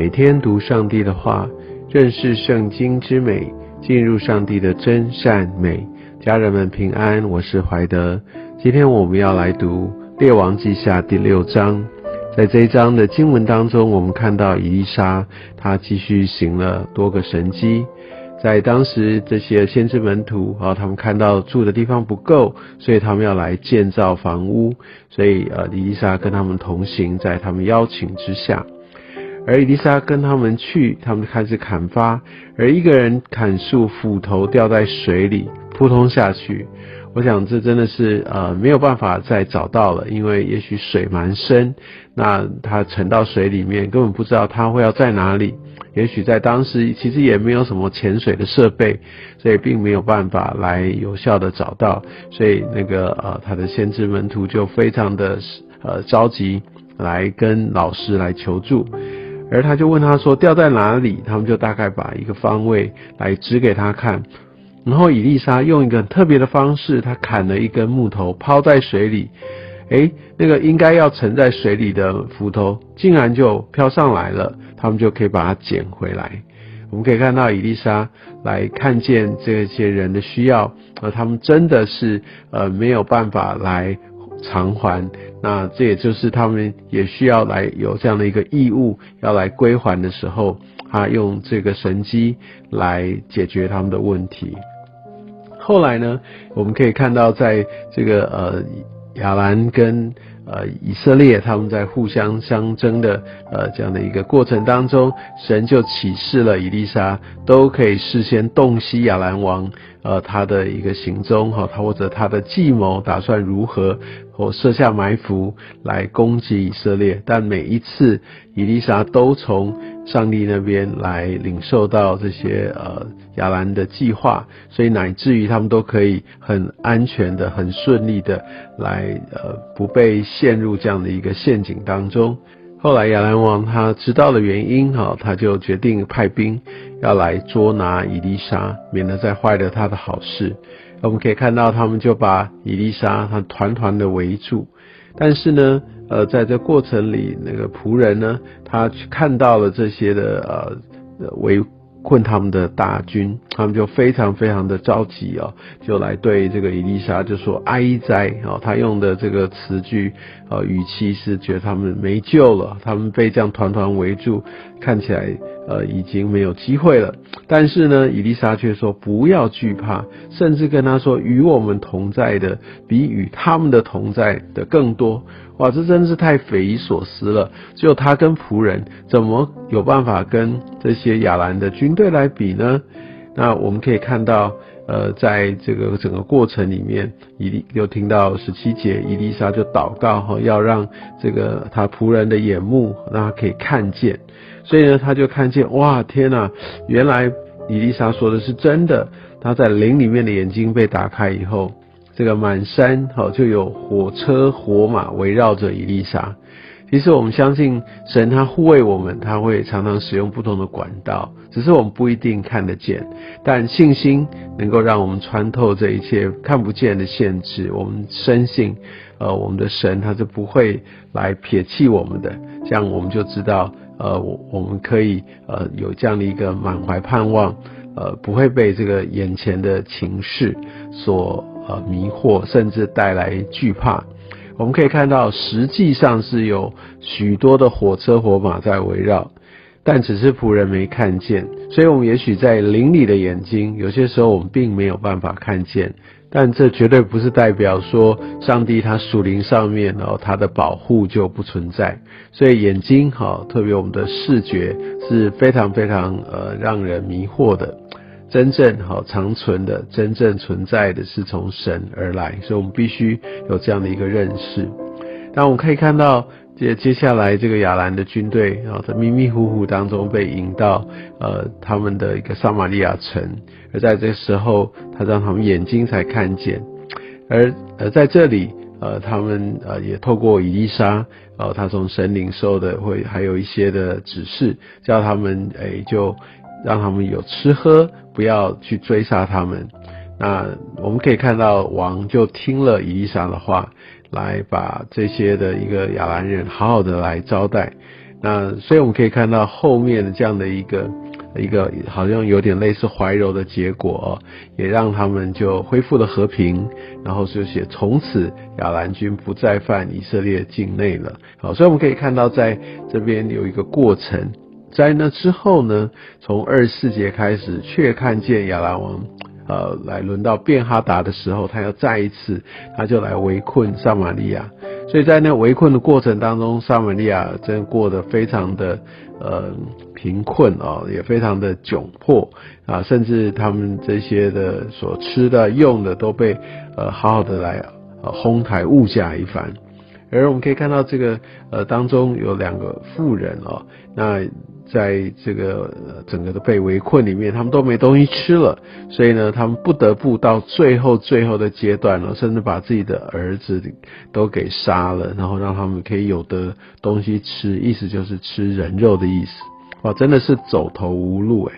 每天读上帝的话，认识圣经之美，进入上帝的真善美。家人们平安，我是怀德。今天我们要来读《列王记下》第六章。在这一章的经文当中，我们看到以丽莎，她继续行了多个神迹。在当时，这些先知门徒啊，他们看到住的地方不够，所以他们要来建造房屋。所以，呃，以丽莎跟他们同行，在他们邀请之下。而伊丽莎跟他们去，他们开始砍伐，而一个人砍树，斧头掉在水里，扑通下去。我想这真的是呃没有办法再找到了，因为也许水蛮深，那他沉到水里面，根本不知道他会要在哪里。也许在当时其实也没有什么潜水的设备，所以并没有办法来有效的找到。所以那个呃他的先知门徒就非常的呃着急来跟老师来求助，而他就问他说掉在哪里，他们就大概把一个方位来指给他看。然后伊丽莎用一个很特别的方式，她砍了一根木头抛在水里，诶，那个应该要沉在水里的斧头竟然就飘上来了，他们就可以把它捡回来。我们可以看到伊丽莎来看见这些人的需要，而他们真的是呃没有办法来偿还，那这也就是他们也需要来有这样的一个义务要来归还的时候，他用这个神机来解决他们的问题。后来呢，我们可以看到，在这个呃亚兰跟呃以色列他们在互相相争的呃这样的一个过程当中，神就启示了以利沙，都可以事先洞悉亚兰王呃他的一个行踪哈，他或者他的计谋打算如何。或设下埋伏来攻击以色列，但每一次以利沙都从上帝那边来领受到这些呃亚兰的计划，所以乃至于他们都可以很安全的、很顺利的来呃不被陷入这样的一个陷阱当中。后来亚兰王他知道了原因哈，他就决定派兵要来捉拿以利沙，免得再坏了他的好事。我们可以看到，他们就把伊丽莎他团团的围住，但是呢，呃，在这过程里，那个仆人呢，他去看到了这些的呃围困他们的大军，他们就非常非常的着急哦，就来对这个伊丽莎就说哀哉哦，他用的这个词句呃语气是觉得他们没救了，他们被这样团团围住，看起来。呃，已经没有机会了。但是呢，伊丽莎却说不要惧怕，甚至跟他说与我们同在的比与他们的同在的更多。哇，这真是太匪夷所思了。只有他跟仆人怎么有办法跟这些亚兰的军队来比呢？那我们可以看到，呃，在这个整个过程里面，伊丽又听到十七节，伊丽莎就祷告哈，要让这个他仆人的眼目让他可以看见。所以呢，他就看见哇，天哪！原来伊丽莎说的是真的。他在林里面的眼睛被打开以后，这个满山好就有火车火马围绕着伊丽莎。其实我们相信神，他护卫我们，他会常常使用不同的管道，只是我们不一定看得见。但信心能够让我们穿透这一切看不见的限制。我们深信，呃，我们的神他是不会来撇弃我们的。这样我们就知道。呃，我我们可以呃有这样的一个满怀盼望，呃，不会被这个眼前的情势所呃迷惑，甚至带来惧怕。我们可以看到，实际上是有许多的火车火马在围绕，但只是仆人没看见。所以，我们也许在灵里的眼睛，有些时候我们并没有办法看见。但这绝对不是代表说上帝他属灵上面哦他的保护就不存在，所以眼睛哈，特别我们的视觉是非常非常呃让人迷惑的。真正哈长存的、真正存在的是从神而来，所以我们必须有这样的一个认识。但我们可以看到。接接下来，这个亚兰的军队啊，在迷迷糊糊当中被引到呃他们的一个撒玛利亚城，而在这时候，他让他们眼睛才看见，而而在这里，呃，他们呃也透过以丽莎，呃，他从神领受的会还有一些的指示，叫他们哎就让他们有吃喝，不要去追杀他们。那我们可以看到王就听了以丽莎的话。来把这些的一个亚兰人好好的来招待，那所以我们可以看到后面的这样的一个一个好像有点类似怀柔的结果，也让他们就恢复了和平，然后就写从此亚兰军不再犯以色列境内了。好，所以我们可以看到在这边有一个过程，在那之后呢，从二十四节开始，却看见亚兰王。呃，来轮到便哈达的时候，他要再一次，他就来围困撒玛利亚。所以在那围困的过程当中，撒玛利亚真过得非常的呃贫困啊，也非常的窘迫啊，甚至他们这些的所吃的用的都被呃好好的来呃哄抬物价一番。而我们可以看到这个呃当中有两个妇人哦，那。在这个整个的被围困里面，他们都没东西吃了，所以呢，他们不得不到最后最后的阶段了，甚至把自己的儿子都给杀了，然后让他们可以有的东西吃，意思就是吃人肉的意思。哇，真的是走投无路哎！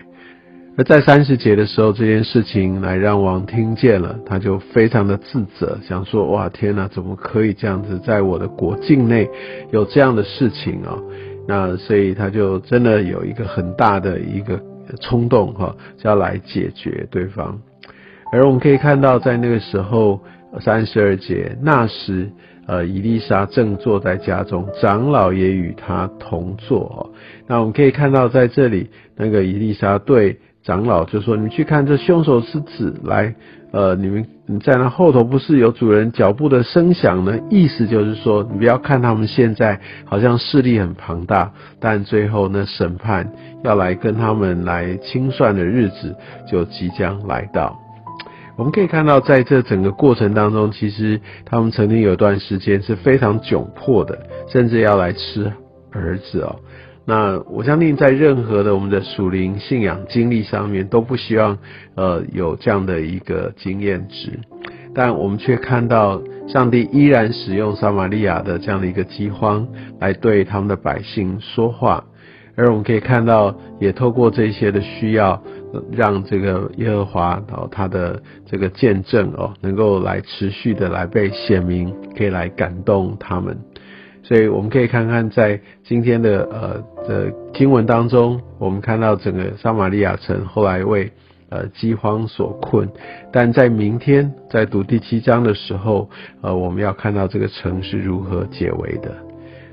而在三十节的时候，这件事情来让王听见了，他就非常的自责，想说：哇，天哪，怎么可以这样子，在我的国境内有这样的事情啊？那所以他就真的有一个很大的一个冲动哈，就要来解决对方。而我们可以看到，在那个时候三十二节，那时呃，伊丽莎正坐在家中，长老也与他同坐。那我们可以看到，在这里那个伊丽莎对。长老就说：“你去看这凶手是指来，呃，你们你在那后头不是有主人脚步的声响呢？意思就是说，你不要看他们现在好像势力很庞大，但最后呢，审判要来跟他们来清算的日子就即将来到。我们可以看到，在这整个过程当中，其实他们曾经有段时间是非常窘迫的，甚至要来吃儿子哦。”那我相信，在任何的我们的属灵信仰经历上面，都不希望呃有这样的一个经验值，但我们却看到上帝依然使用撒玛利亚的这样的一个饥荒来对他们的百姓说话，而我们可以看到，也透过这些的需要，让这个耶和华哦他的这个见证哦，能够来持续的来被显明，可以来感动他们。所以我们可以看看，在今天的呃的经文当中，我们看到整个撒玛利亚城后来为呃饥荒所困，但在明天在读第七章的时候，呃我们要看到这个城是如何解围的。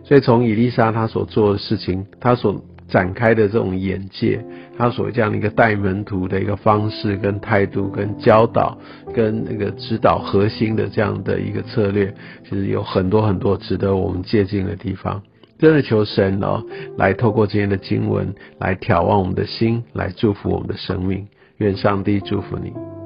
所以从以丽莎她所做的事情，她所展开的这种眼界，他所谓这样的一个带门徒的一个方式、跟态度、跟教导、跟那个指导核心的这样的一个策略，其实有很多很多值得我们借鉴的地方。真的求神哦，来透过今天的经文，来眺望我们的心，来祝福我们的生命。愿上帝祝福你。